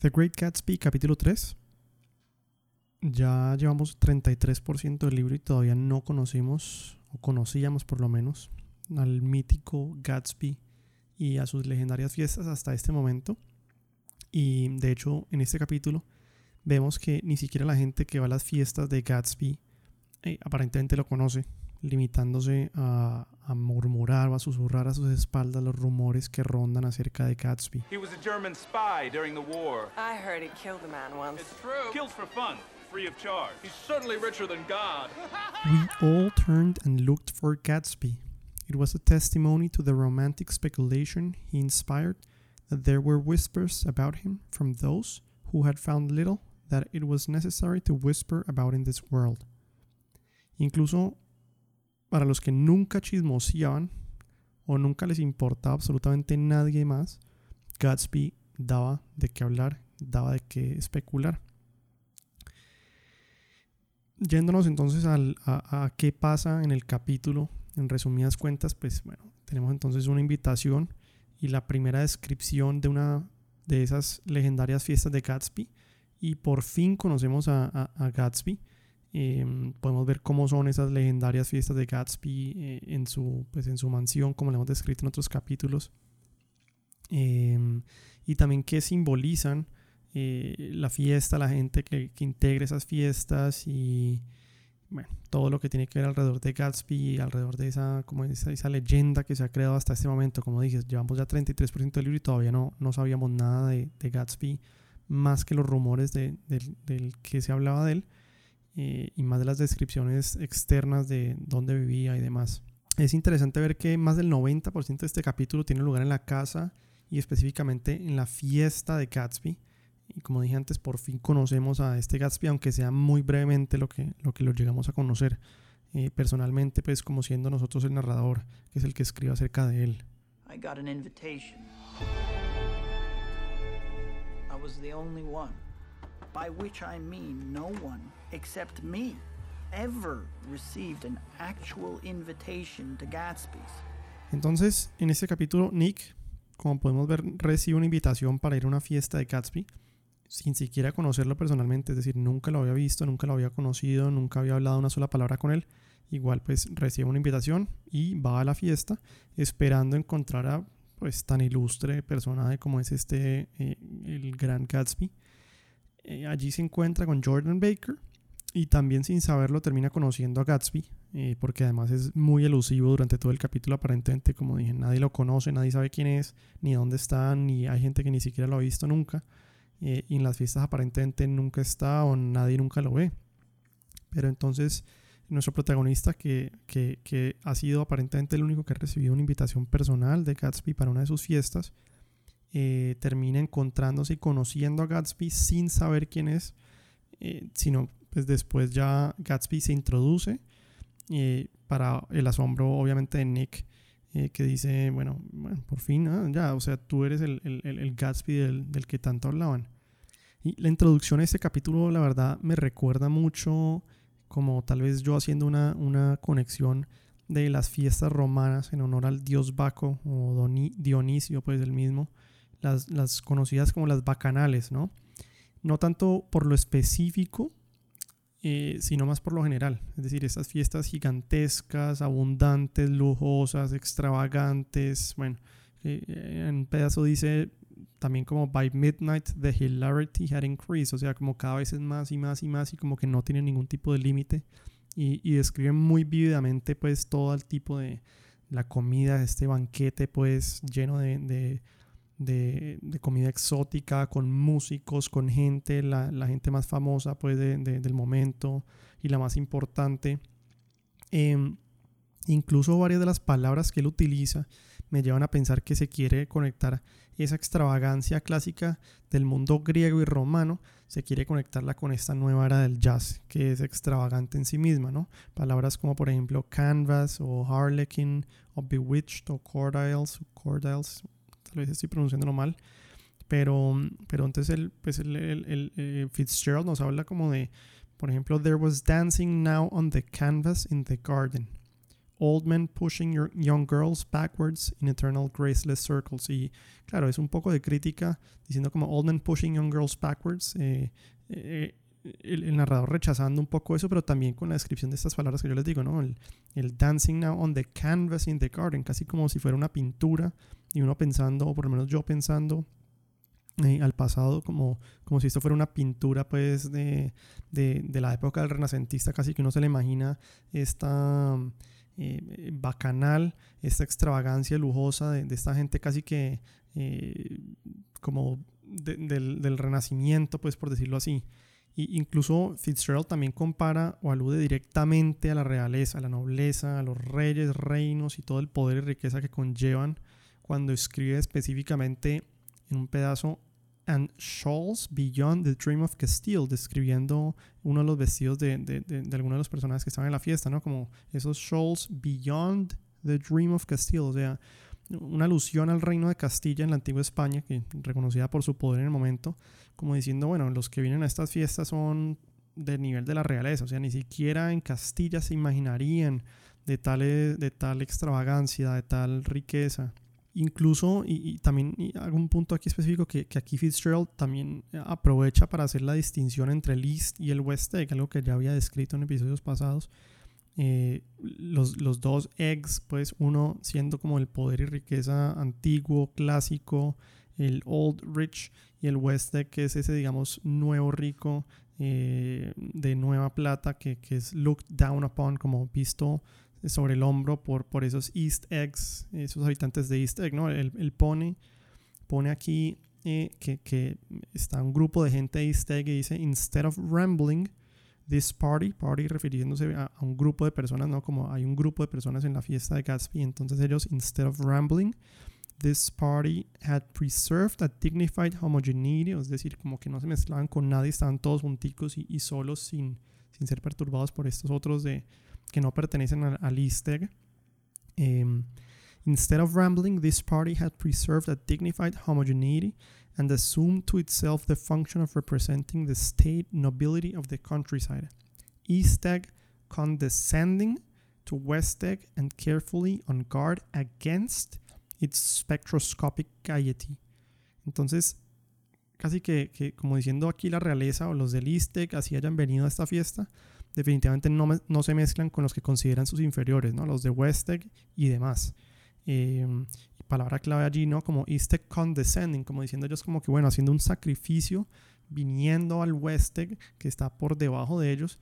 The Great Gatsby, capítulo 3. Ya llevamos 33% del libro y todavía no conocimos, o conocíamos por lo menos, al mítico Gatsby y a sus legendarias fiestas hasta este momento. Y de hecho, en este capítulo vemos que ni siquiera la gente que va a las fiestas de Gatsby eh, aparentemente lo conoce, limitándose a, a, murmurar o a susurrar a sus espaldas los rumores que rondan acerca de Gatsby. He was a German spy during the war. I heard he killed a man once. It's true. Killed for fun, free of charge. He's certainly richer than God. We all turned and looked for Gatsby. It was a testimony to the romantic speculation he inspired that there were whispers about him from those who had found little that it was necessary to whisper about in this world. Incluso para los que nunca chismoseaban o nunca les importaba absolutamente nadie más, Gatsby daba de qué hablar, daba de qué especular. Yéndonos entonces a, qué pasa en el capítulo, en resumidas cuentas, pues bueno, tenemos entonces una invitación y la primera descripción de una de esas legendarias fiestas de Gatsby y por fin conocemos a, a Gatsby. Eh, podemos ver cómo son esas legendarias fiestas de Gatsby eh, en, su, pues en su mansión, como le hemos descrito en otros capítulos. Eh, y también qué simbolizan la fiesta, la gente que, que integra esas fiestas y bueno, todo lo que tiene que ver alrededor de Gatsby, alrededor de esa, como esa, esa, leyenda que se ha creado hasta este momento. Como dije, llevamos ya 33% del libro y todavía no, no sabíamos nada de, de Gatsby, más que los rumores de, de, del que se hablaba de él eh, y más de las descripciones externas de dónde vivía y demás. Es interesante ver que más del 90% de este capítulo tiene lugar en la casa y específicamente en la fiesta de Gatsby. Y como dije antes, por fin conocemos a este Gatsby, aunque sea muy brevemente lo que lo, que lo llegamos a conocer. Eh, personalmente, pues como siendo nosotros el narrador, que es el que escribe acerca de él. I got an invitation. I was the only one, by which I mean no one except me ever received an actual invitation to Gatsby's. Entonces, en este capítulo, Nick, como podemos ver, recibe una invitación para ir a una fiesta de Gatsby sin siquiera conocerlo personalmente, es decir, nunca lo había visto, nunca lo había conocido, nunca había hablado una sola palabra con él. Igual pues recibe una invitación y va a la fiesta esperando encontrar a pues tan ilustre personaje como es este, eh, el gran Gatsby. Eh, allí se encuentra con Jordan Baker y también sin saberlo termina conociendo a Gatsby, eh, porque además es muy elusivo durante todo el capítulo aparentemente, como dije, nadie lo conoce, nadie sabe quién es, ni dónde está, ni hay gente que ni siquiera lo ha visto nunca. Eh, y en las fiestas aparentemente nunca está o nadie nunca lo ve. Pero entonces nuestro protagonista, que, que, que, ha sido aparentemente el único que ha recibido una invitación personal de Gatsby para una de sus fiestas, eh, termina encontrándose y conociendo a Gatsby sin saber quién es, eh, sino pues después ya Gatsby se introduce para el asombro obviamente de Nick. que dice, bueno, por fin, ah, ya, o sea, tú eres el, el, el Gatsby del, del, que tanto hablaban. Y la introducción a este capítulo, la verdad, me recuerda mucho como tal vez yo haciendo una, una conexión de las fiestas romanas en honor al dios Baco o Dionisio, pues el mismo, las, las conocidas como las bacanales, ¿no? No tanto por lo específico, eh, sino más por lo general. Es decir, estas fiestas gigantescas, abundantes, lujosas, extravagantes. Bueno, eh, en un pedazo dice también como by midnight the hilarity had increased, o sea, como cada vez es más y más y más y como que no tiene ningún tipo de límite y, y describen muy vívidamente pues todo el tipo de la comida, este banquete pues lleno de, de, de, comida exótica, con músicos, con gente, la, la gente más famosa pues del momento y la más importante. Eh, incluso varias de las palabras que él utiliza me llevan a pensar que se quiere conectar esa extravagancia clásica del mundo griego y romano, se quiere conectarla con esta nueva era del jazz, que es extravagante en sí misma, ¿no? Palabras como por ejemplo canvas o harlequin o bewitched o cordials, cordials tal vez estoy pronunciándolo mal, pero, pero entonces el, pues el, el, el Fitzgerald nos habla como de, por ejemplo, there was dancing now on the canvas in the garden old men pushing your young girls backwards in eternal graceless circles. Y claro, es un poco de crítica diciendo como old men pushing young girls backwards. Eh, eh, el, narrador rechazando un poco eso, pero también con la descripción de estas palabras que yo les digo, ¿no? El, dancing now on the canvas in the garden, casi como si fuera una pintura y uno pensando, o por lo menos yo pensando eh, al pasado como, como si esto fuera una pintura pues de, de, la época del renacentista, casi que uno se le imagina esta eh, bacanal, esta extravagancia lujosa de, de esta gente casi que eh, como del, del renacimiento, pues por decirlo así. Y incluso Fitzgerald también compara o alude directamente a la realeza, a la nobleza, a los reyes, reinos y todo el poder y riqueza que conllevan cuando escribe específicamente en un pedazo and shawls beyond the dream of Castile, describiendo uno de los vestidos de, de, de, algunos de los personajes que estaban en la fiesta, ¿no? Como esos shawls beyond the dream of Castile, o sea, una alusión al reino de Castilla en la antigua España, que reconocida por su poder en el momento, como diciendo, bueno, los que vienen a estas fiestas son del nivel de la realeza, o sea, ni siquiera en Castilla se imaginarían de tal, de tal extravagancia, de tal riqueza. Incluso, y, también hago un punto aquí específico, que, que, aquí Fitzgerald también aprovecha para hacer la distinción entre el East y el West algo que ya había descrito en episodios pasados, eh, los, los, dos eggs, pues uno siendo como el poder y riqueza antiguo, clásico, el old rich, y el west egg, que es ese, digamos, nuevo rico eh, de nueva plata, que, que, es looked down upon, como visto sobre el hombro por, por esos east eggs, esos habitantes de east egg, ¿no? Él, pone, pone aquí eh, que, que está un grupo de gente de east egg y dice, instead of rambling, this party, party refiriéndose a, un grupo de personas, ¿no? Como hay un grupo de personas en la fiesta de Gatsby, entonces ellos, instead of rambling, this party had preserved a dignified homogeneity, es decir, como que no se mezclaban con nadie, estaban todos junticos y, solos sin, sin ser perturbados por estos otros de, que no pertenecen al, al easter em, instead of rambling, this party had preserved a dignified homogeneity and assumed to itself the function of representing the state nobility of the countryside. East Egg condescending to West Egg and carefully on guard against its spectroscopic gaiety. Entonces, casi que, que, como diciendo aquí la realeza o los del Egg así hayan venido a esta fiesta, definitivamente no, no se mezclan con los que consideran sus inferiores, ¿no? los de West Egg y demás. Eh, palabra clave allí, ¿no? Como East condescending, como diciendo ellos como que, bueno, haciendo un sacrificio, viniendo al Westeg, que está por debajo de ellos,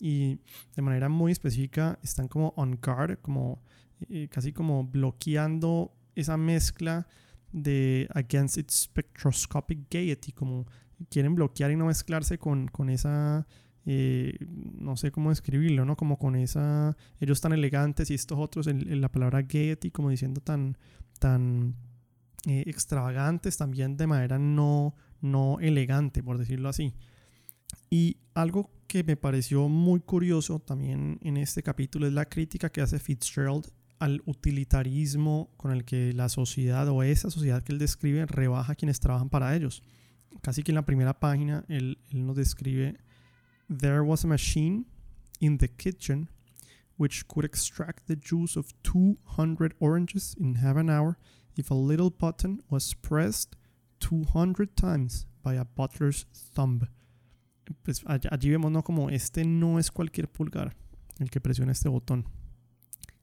y de manera muy específica están como on guard, como eh, casi como bloqueando esa mezcla de against its spectroscopic gaiety, como quieren bloquear y no mezclarse con, con esa eh, no sé cómo describirlo, ¿no? Como con esa, ellos tan elegantes y estos otros, en, la palabra gaiety, como diciendo tan, tan eh, extravagantes, también de manera no, no elegante, por decirlo así. Y algo que me pareció muy curioso también en este capítulo es la crítica que hace Fitzgerald al utilitarismo con el que la sociedad o esa sociedad que él describe rebaja a quienes trabajan para ellos. Casi que en la primera página él, él nos describe There was a machine in the kitchen which could extract the juice of 200 oranges in half an hour if a little button was pressed 200 times by a butler's thumb. Pues allí vemos ¿no? este no es cualquier pulgar el que presiona este botón.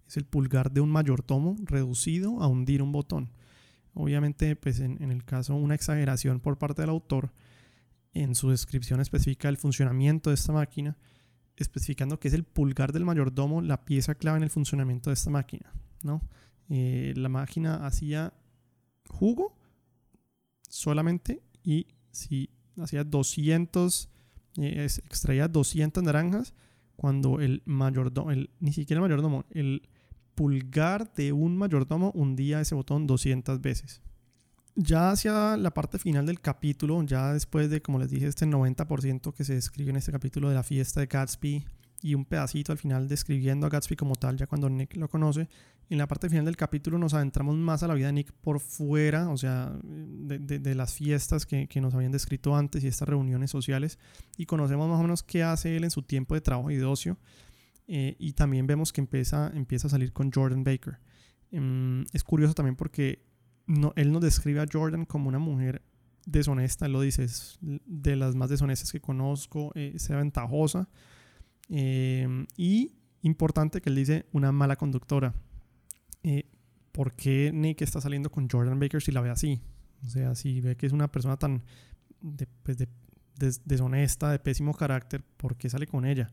Es el pulgar de un mayordomo reducido a hundir un botón. Obviamente, pues en, en el caso una exageración por parte del autor, en su descripción específica del funcionamiento de esta máquina, especificando que es el pulgar del mayordomo la pieza clave en el funcionamiento de esta máquina. ¿no? Eh, la máquina hacía jugo solamente y si hacía 200, eh, extraía 200 naranjas, cuando el mayordomo, el, ni siquiera el mayordomo, el pulgar de un mayordomo hundía ese botón 200 veces ya hacia la parte final del capítulo, ya después de, como les dije, este 90% que se describe en este capítulo de la fiesta de Gatsby y un pedacito al final describiendo a Gatsby como tal, ya cuando Nick lo conoce, en la parte final del capítulo nos adentramos más a la vida de Nick por fuera, o sea, de, de, las fiestas que, que, nos habían descrito antes y estas reuniones sociales, y conocemos más o menos qué hace él en su tiempo de trabajo y de ocio. Eh, y también vemos que empieza, empieza a salir con Jordan Baker. Em, es curioso también porque no, él nos describe a Jordan como una mujer deshonesta, él lo dice, es de las más deshonestas que conozco, eh, sea ventajosa. Em, y importante que él dice una mala conductora. Eh, ¿Por qué Nick está saliendo con Jordan Baker si la ve así? O sea, si ve que es una persona tan pues, deshonesta, de pésimo carácter, ¿por qué sale con ella?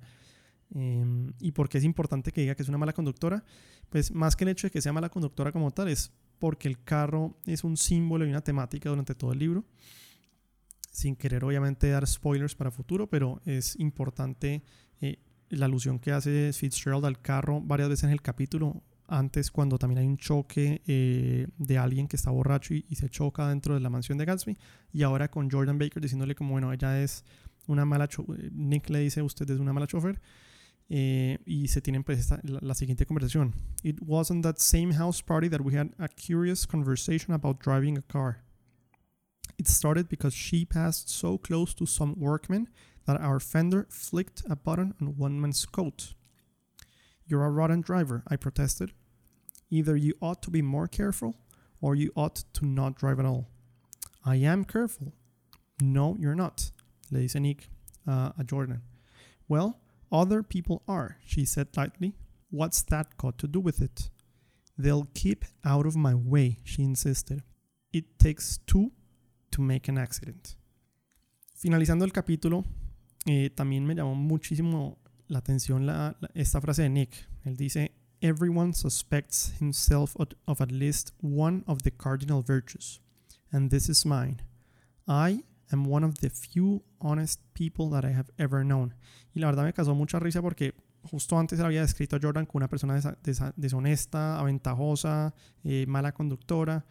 Em, y por qué es importante que diga que es una mala conductora, pues más que el hecho de que sea mala conductora como tal, es porque el carro es un símbolo y una temática durante todo el libro. Sin querer obviamente dar spoilers para futuro, pero es importante eh, la alusión que hace Fitzgerald al carro varias veces en el capítulo. Antes, cuando también hay un choque eh, de alguien que está borracho y, y, se choca dentro de la mansión de Gatsby. Y ahora con Jordan Baker diciéndole como, bueno, ella es una mala... Nick le dice, usted es una mala chofer. Eh, y se tienen pues esta, la, la, siguiente conversación. It wasn't that same house party that we had a curious conversation about driving a car. It started because she passed so close to some workmen that our fender flicked a button on one man's coat. You're a rotten driver, I protested. Either you ought to be more careful or you ought to not drive at all. I am careful. No, you're not, le dice Nick uh, a Jordan. Well, Other people are, she said lightly. What's that got to do with it? They'll keep out of my way, she insisted. It takes two to make an accident. Finalizando el capítulo, eh, también me llamó muchísimo la atención la, la, esta frase de Nick. Él dice, Everyone suspects himself of at least one of the cardinal virtues, and this is mine. I am one of the few honest people that I have ever known. Y la verdad me causó mucha risa porque justo antes había descrito a Jordan como una persona deshonesta, aventajosa, eh, mala conductora,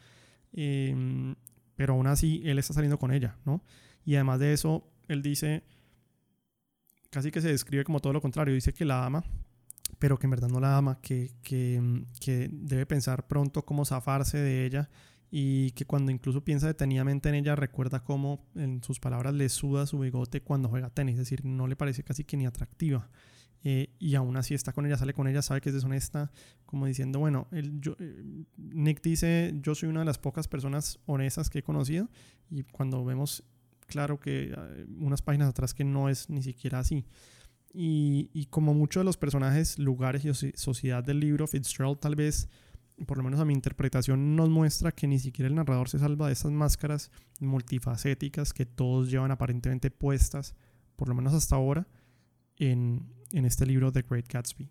eh, pero aún así él está saliendo con ella, ¿no? Y además de eso, él dice, casi que se describe como todo lo contrario, dice que la ama, pero que en verdad no la ama, que, que, que debe pensar pronto cómo zafarse de ella y que cuando incluso piensa detenidamente en ella recuerda cómo en sus palabras le suda su bigote cuando juega tenis, es decir, no le parece casi que ni atractiva. Eh, y aún así está con ella, sale con ella, sabe que es deshonesta, como diciendo, bueno, eh, Nick dice, yo soy una de las pocas personas honestas que he conocido y cuando vemos claro que eh, unas páginas atrás que no es ni siquiera así. Y como muchos de los personajes, lugares y sociedad del libro, Fitzgerald tal vez por lo menos a mi interpretación, nos muestra que ni siquiera el narrador se salva de esas máscaras multifacéticas que todos llevan aparentemente puestas, por lo menos hasta ahora, en, en este libro The Great Gatsby.